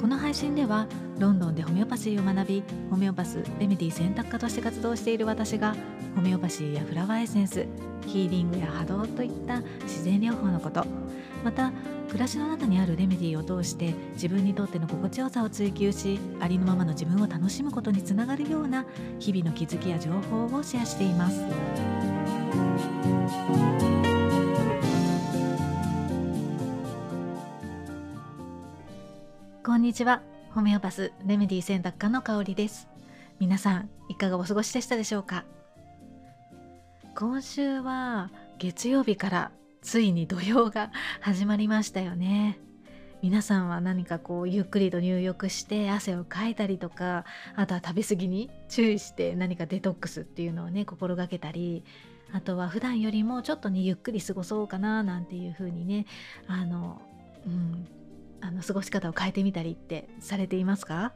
この配信ではロンドンでホメオパシーを学びホメオパスレメディ選択科として活動している私がホメオパシーやフラワーエッセンスヒーリングや波動といった自然療法のことまた暮らしの中にあるレメディを通して自分にとっての心地よさを追求しありのままの自分を楽しむことにつながるような日々の気づきや情報をシェアしています。こんにちは。ホメオパスレメディ選択科の香りです。皆さんいかがお過ごしでしたでしょうか？今週は月曜日からついに土曜が始まりましたよね。皆さんは何かこうゆっくりと入浴して汗をかいたりとかあとは食べ過ぎに注意して何かデトックスっていうのをね心がけたりあとは普段よりもちょっとねゆっくり過ごそうかななんていう風にねあのうんあの過ごし方を変えてみたりってされていますか？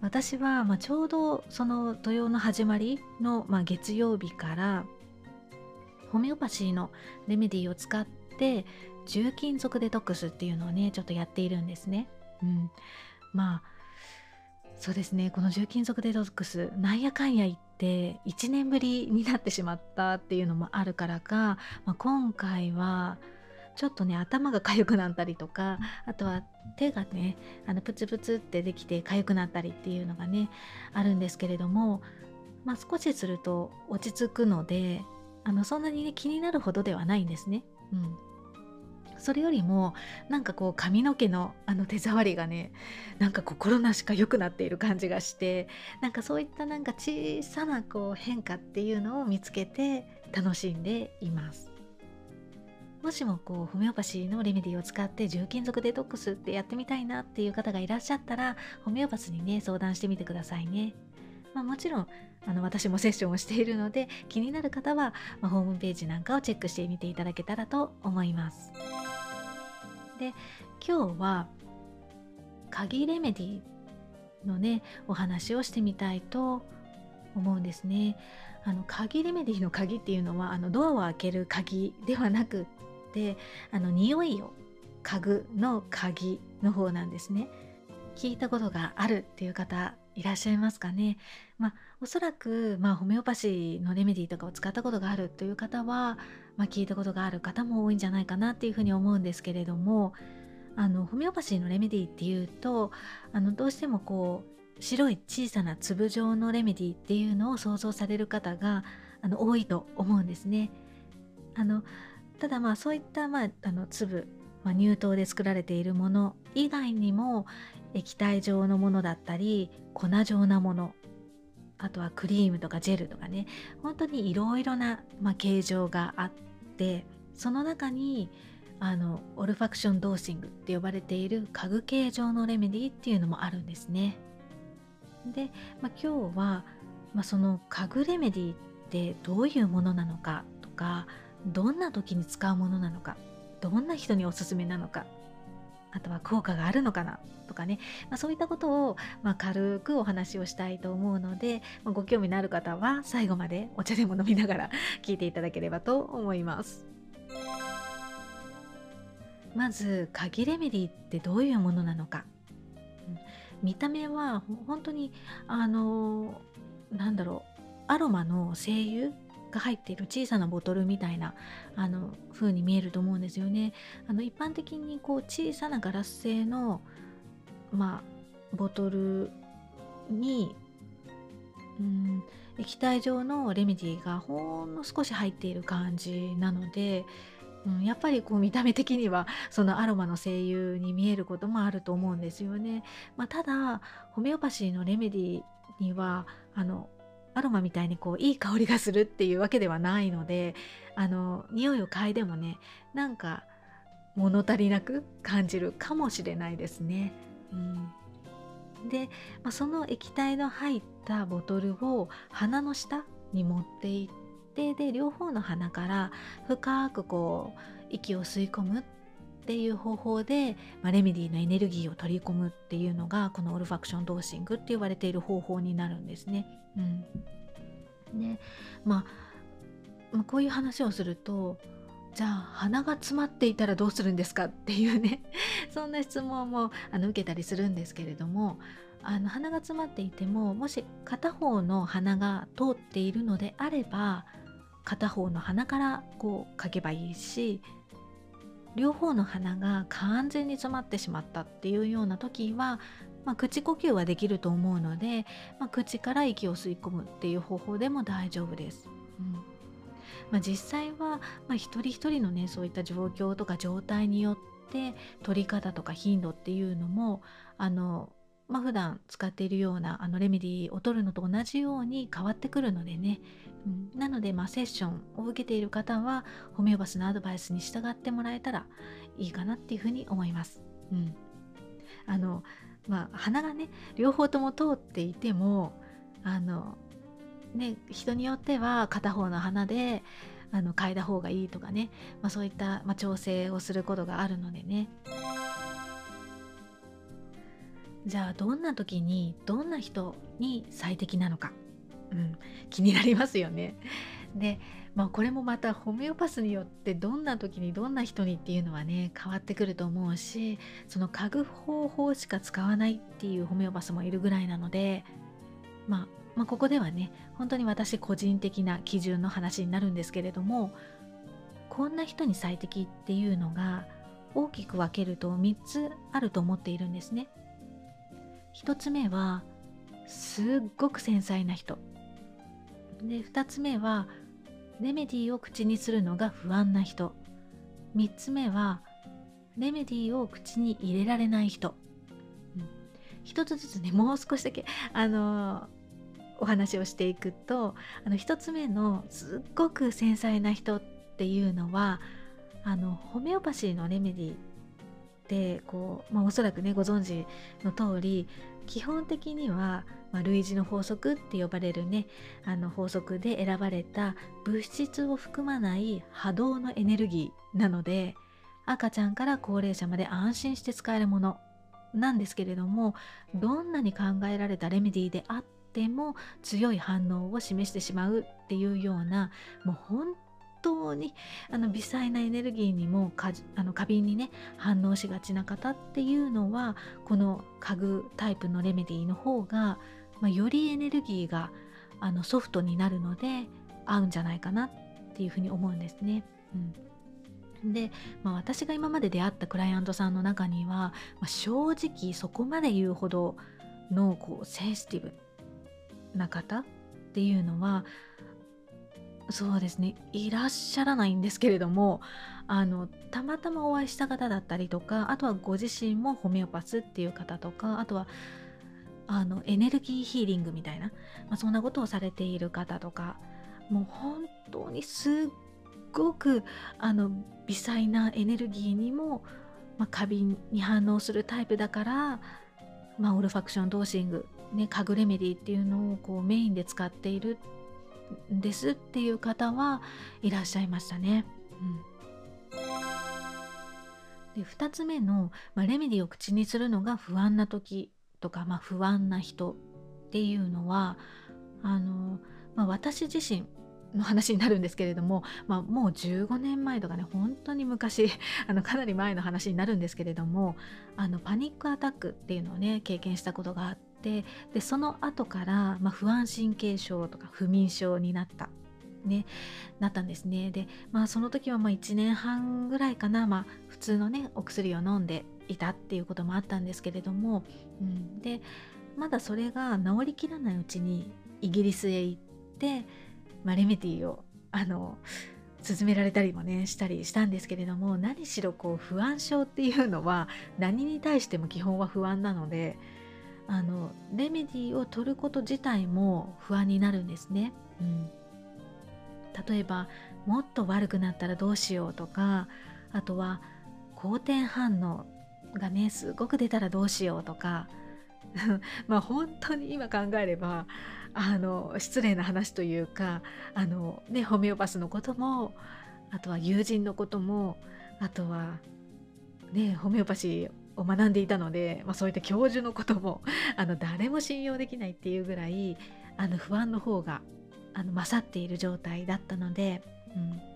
私は、まあ、ちょうどその土曜の始まりの、まあ、月曜日からホメオパシーのレメディーを使って重金属デトックスっていうのをねちょっとやっているんですね。うん、まあそうですね。この重金属デトックスなんやかんや言って1年ぶりになってしまったっていうのもあるからか、まあ、今回はちょっとね頭が痒くなったりとかあとは手がねあのプツプツってできて痒くなったりっていうのがねあるんですけれども、まあ、少しすると落ち着くのであのそんなに、ね、気になるほどではないんですね。うんそれよりもなんかこう髪の毛のあの手触りがねなんか心なしか良くなっている感じがしてなんかそういったなんか小さなこう変化っていうのを見つけて楽しんでいます。もしもこうホメオパシーのレメディーを使って重金属デトックスってやってみたいなっていう方がいらっしゃったらホメオパスにね相談してみてくださいね。まあ、もちろんあの私もセッションをしているので気になる方は、まあ、ホームページなんかをチェックしてみていただけたらと思います。で今日は鍵レメディのねお話をしてみたいと思うんですね。あの鍵レメディの鍵っていうのはあのドアを開ける鍵ではなくってあの匂いを嗅ぐの鍵の方なんですね。聞いたことがあるっていう方いらっしゃいますかね。まあ、おそらく、まあ、ホメオパシーのレメディとかを使ったことがあるという方は、まあ、聞いたことがある方も多いんじゃないかなっていうふうに思うんですけれどもあのホメオパシーのレメディっていうとあのどうしてもこう白い小さな粒状のレメディっていうのを想像される方があの多いと思うんですね。あのただまあそういった、まあ、あの粒、まあ、乳糖で作られているもの以外にも液体状のものだったり粉状なものあとはクリームとかジェルとかね本当にいろいろな、まあ、形状があってその中にあのオルファクションドーシングって呼ばれている家具形状のレメディっていうのもあるんですね。で、まあ、今日は、まあ、その家具レメディってどういうものなのかとかどんな時に使うものなのかどんな人におすすめなのかあとは効果があるのかなとかね、まあ、そういったことを、まあ、軽くお話をしたいと思うので、まあ、ご興味のある方は最後までお茶でも飲みながら 聞いていただければと思います。まず鍵レメディってどういうものなのか、見た目は本当にあのなんだろうアロマの精油が入っている小さなボトルみたいなあの風に見えると思うんですよね。あの一般的にこう小さなガラス製の、まあ、ボトルに、うん、液体状のレメディがほんの少し入っている感じなので、うん、やっぱりこう見た目的にはそのアロマの精油に見えることもあると思うんですよね。まあ、ただホメオパシーのレメディにはあのアロマみたいにこういい香りがするっていうわけではないのであの匂いを嗅いでもねなんか物足りなく感じるかもしれないですね。うん、で、まあ、その液体の入ったボトルを鼻の下に持っていってで両方の鼻から深くこう息を吸い込むっていう方法で、まあ、レメディのエネルギーを取り込むっていうのがこのオルファクションドーシングって言われている方法になるんですね。うん、でまあまあ、こういう話をするとじゃあ鼻が詰まっていたらどうするんですかっていうね。そんな質問もあの受けたりするんですけれどもあの鼻が詰まっていてももし片方の鼻が通っているのであれば片方の鼻からこう書けばいいし両方の鼻が完全に詰まってしまったっていうような時は、まあ、口呼吸はできると思うので、まあ、口から息を吸い込むっていう方法でも大丈夫です。うんまあ、実際は、まあ、一人一人のねそういった状況とか状態によって取り方とか頻度っていうのもあのまあ、普段使っているようなあのレメディーを取るのと同じように変わってくるのでね、うん、なので、まあ、セッションを受けている方はホメオパスのアドバイスに従ってもらえたらいいかなっていうふうに思います。うん、あのまあ鼻がね両方とも通っていてもあのね人によっては片方の鼻であの嗅いだ方がいいとかね、まあ、そういった、まあ、調整をすることがあるのでね。じゃあどんな時にどんな人に最適なのか、うん、気になりますよね。で、まあ、これもまたホメオパスによってどんな時にどんな人にっていうのはね変わってくると思うしその家具方法しか使わないっていうホメオパスもいるぐらいなので、まあ、まあここではね本当に私個人的な基準の話になるんですけれどもこんな人に最適っていうのが大きく分けると3つあると思っているんですね。1つ目はすっごく繊細な人。で2つ目はレメディーを口にするのが不安な人。3つ目はレメディーを口に入れられない人、うん、一つずつねもう少しだけあのー、お話をしていくとあの1つ目のすっごく繊細な人っていうのはあのホメオパシーのレメディーってこう、まあ、おそらくねご存知の通り基本的には、まあ、類似の法則って呼ばれるねあの法則で選ばれた物質を含まない波動のエネルギーなので赤ちゃんから高齢者まで安心して使えるものなんですけれどもどんなに考えられたレメディーであっても強い反応を示してしまうっていうようなもう本当にあの微細なエネルギーにもかあの過敏にね反応しがちな方っていうのはこの家具タイプのレメディーの方が、まあ、よりエネルギーがあのソフトになるので合うんじゃないかなっていうふうに思うんですね。うん、で、まあ、私が今まで出会ったクライアントさんの中には、まあ、正直そこまで言うほどのこうセンシティブな方っていうのはそうですね。いらっしゃらないんですけれどもあのたまたまお会いした方だったりとかあとはご自身もホメオパスっていう方とかあとはあのエネルギーヒーリングみたいな、まあ、そんなことをされている方とかもう本当にすっごくあの微細なエネルギーにも、まあ、過敏に反応するタイプだから、まあ、オルファクションドーシング、ね、家具レメディっていうのをこうメインで使っているですっていう方はいらっしゃいましたね。うん、で2つ目の、まあ、レメディを口にするのが不安な時とか、まあ、不安な人っていうのはあの、まあ、私自身の話になるんですけれども、まあ、もう15年前とかね本当に昔 あのかなり前の話になるんですけれどもあのパニックアタックっていうのをね経験したことがあってでその後から、まあ、不安神経症とか不眠症になった。ね、なったんですね。でまあその時はまあ1年半ぐらいかな、まあ、普通のねお薬を飲んでいたっていうこともあったんですけれども、うん、でまだそれが治りきらないうちにイギリスへ行って、まあ、レメティーをあの勧められたりもねしたりしたんですけれども。何しろこう不安症っていうのは何に対しても基本は不安なのであのレメディを取ること自体も不安になるんですね。うん、例えばもっと悪くなったらどうしようとかあとは好転反応がねすごく出たらどうしようとか まあ本当に今考えればあの失礼な話というかあの、ね、ホメオパスのこともあとは友人のこともあとは、ね、ホメオパシーを学んでいたので、まあ、そういった教授のことも あの誰も信用できないっていうぐらいあの不安の方があの勝っている状態だったので、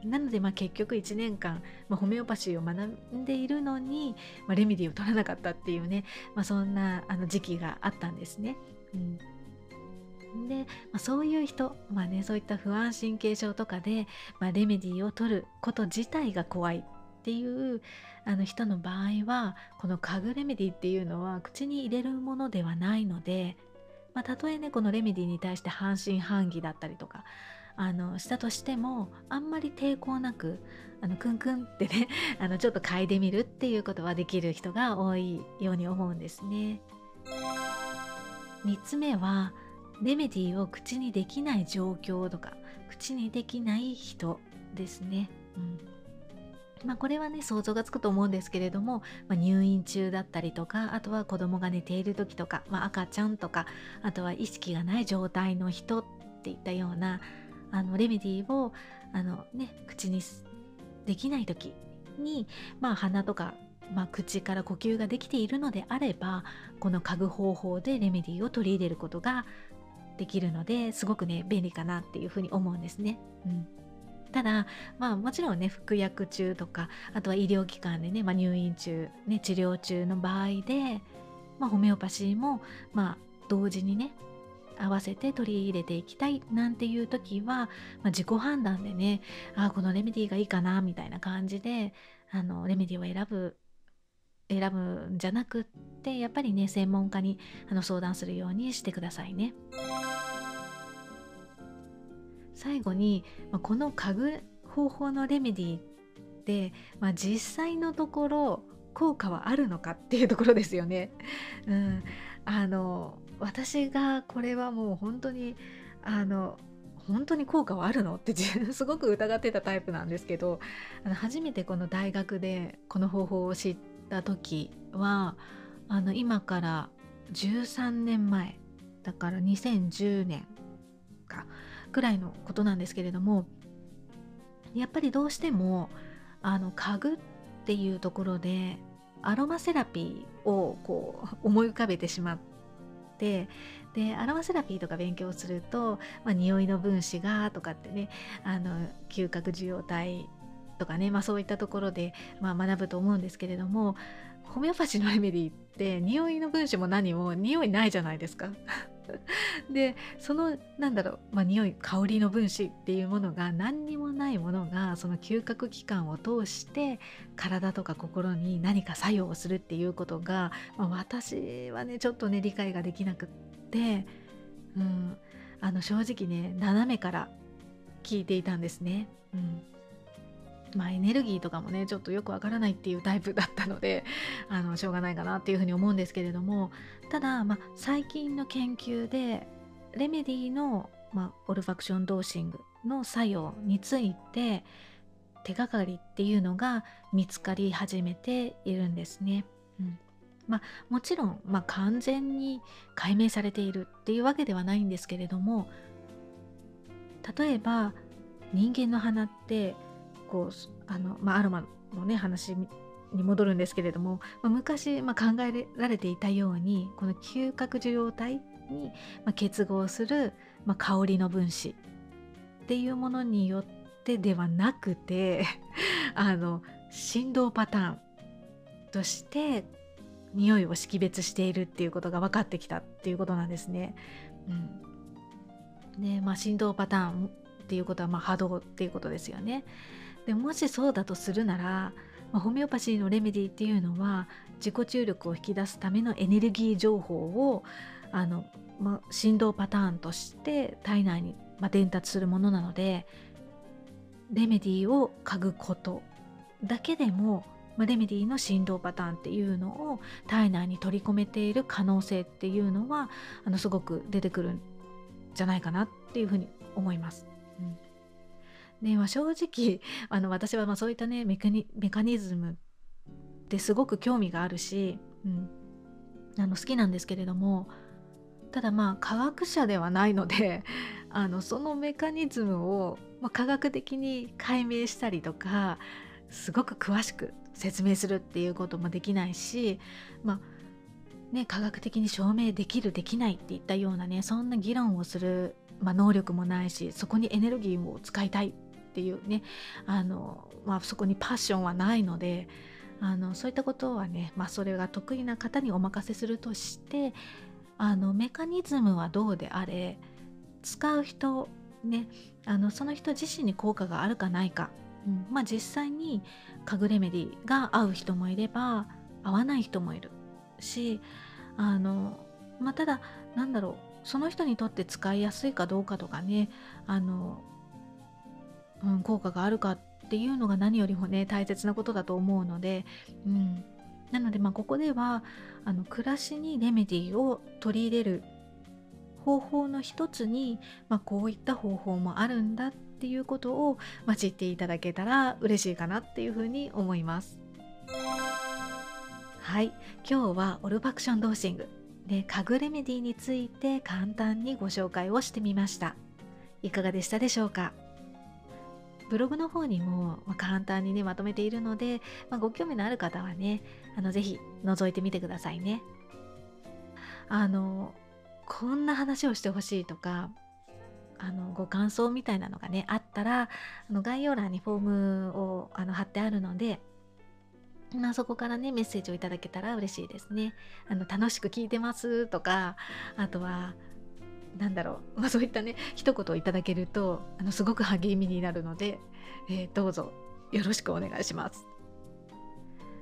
うん、なのでまあ結局1年間、まあ、ホメオパシーを学んでいるのに、まあ、レメディを取らなかったっていうね、まあ、そんなあの時期があったんですね。うん、で、まあ、そういう人、まあね、そういった不安神経症とかで、まあ、レメディーを取ること自体が怖いっていうあの人の場合はこの家具レメディっていうのは口に入れるものではないので、まあ、たとえねこのレメディに対して半信半疑だったりとかあのしたとしてもあんまり抵抗なくあのクンクンってね あのちょっと嗅いでみるっていうことはできる人が多いように思うんですね。3つ目はレメディを口にできない状況とか口にできない人ですね。うんまあ、これはね想像がつくと思うんですけれども、まあ、入院中だったりとかあとは子供が寝ている時とか、まあ、赤ちゃんとかあとは意識がない状態の人っていったようなあのレメディーをあの、ね、口にできない時に、まあ、鼻とか、まあ、口から呼吸ができているのであればこの嗅ぐ方法でレメディーを取り入れることができるのですごくね便利かなっていうふうに思うんですね。うんただ、まあ、もちろんね服薬中とかあとは医療機関でね、まあ、入院中、ね、治療中の場合で、まあ、ホメオパシーも、まあ、同時にね合わせて取り入れていきたいなんていう時は、まあ、自己判断でねあこのレメディーがいいかなみたいな感じであのレメディーを選ぶ選ぶんじゃなくってやっぱりね専門家にあの相談するようにしてくださいね。最後に、まあ、この家具方法のレメディーって、まあ、実際のところ効果はあるのかっていうところですよね。うん、あの私がこれはもう本当にあの本当に効果はあるのって すごく疑ってたタイプなんですけどあの初めてこの大学でこの方法を知った時はあの今から13年前だから2010年かぐらいのことなんですけれどもやっぱりどうしてもあの家具っていうところでアロマセラピーをこう思い浮かべてしまってでアロマセラピーとか勉強すると、まあ、匂いの分子がとかってねあの嗅覚受容体とかね、まあ、そういったところで、まあ、学ぶと思うんですけれどもホメオパシーのレメディって匂いの分子も何も匂いないじゃないですか。でそのなんだろう、まあ、匂い香りの分子っていうものが何にもないものがその嗅覚器官を通して体とか心に何か作用をするっていうことが、まあ、私はねちょっとね理解ができなくって、うん、あの正直ね斜めから聞いていたんですね。うんまあ、エネルギーとかもねちょっとよくわからないっていうタイプだったのであのしょうがないかなっていうふうに思うんですけれどもただ、まあ、最近の研究でレメディの、まあ、オルファクションドーシングの作用について手がかりっていうのが見つかり始めているんですね。うんまあ、もちろん、まあ、完全に解明されているっていうわけではないんですけれども例えば人間の鼻ってこうあの、まあ、アロマのね話に戻るんですけれども、まあ、昔、まあ、考えられていたようにこの嗅覚受容体に、まあ、結合する、まあ、香りの分子っていうものによってではなくて あの振動パターンとして匂いを識別しているっていうことが分かってきたっていうことなんですね。うん、でまあ振動パターンっていうことはま波動っていうことですよね。でもしそうだとするなら、まあ、ホメオパシーのレメディっていうのは自己注力を引き出すためのエネルギー情報をあの、まあ、振動パターンとして体内に、まあ、伝達するものなのでレメディを嗅ぐことだけでも、まあ、レメディの振動パターンっていうのを体内に取り込めている可能性っていうのはあのすごく出てくるんじゃないかなっていうふうに思います。うんねまあ、正直 あの私はまそういったねメカニズムってすごく興味があるし、うん、あの好きなんですけれどもただまあ科学者ではないので あのそのメカニズムを、ま、科学的に解明したりとかすごく詳しく説明するっていうこともできないし、まあね、科学的に証明できるできないっていったようなねそんな議論をする、まあ、能力もないしそこにエネルギーを使いたいっっていうねあの、まあ、そこにパッションはないのであのそういったことはね、まあ、それが得意な方にお任せするとしてあのメカニズムはどうであれ使う人ねあのその人自身に効果があるかないか、うんまあ、実際に家具レメディが合う人もいれば合わない人もいるしあの、まあ、ただなんだろうその人にとって使いやすいかどうかとかねあの、うん、効果があるかっていうのが何よりもね大切なことだと思うので、うん、なのでまあここではあの暮らしにレメディーを取り入れる方法の一つに、まあ、こういった方法もあるんだっていうことを、ま、知っていただけたら嬉しいかなっていうふうに思います。はい。今日はオルファクションドーシングで家具レメディについて簡単にご紹介をしてみました。いかがでしたでしょうか？ブログの方にも簡単にねまとめているので、まあ、ご興味のある方はねあのぜひ覗いてみてくださいねあのこんな話をしてほしいとかあのご感想みたいなのがねあったらあの概要欄にフォームをあの貼ってあるのでまあ、そこからねメッセージをいただけたら嬉しいですね。あの楽しく聞いてますとかあとはなんだろう、まあ、そういったね一言をいただけるとあのすごく励みになるので、えー、どうぞよろしくお願いします。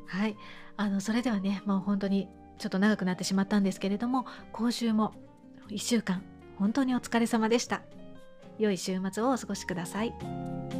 はいあのそれではねもう本当にちょっと長くなってしまったんですけれども今週も1週間本当にお疲れ様でした。良い週末をお過ごしください。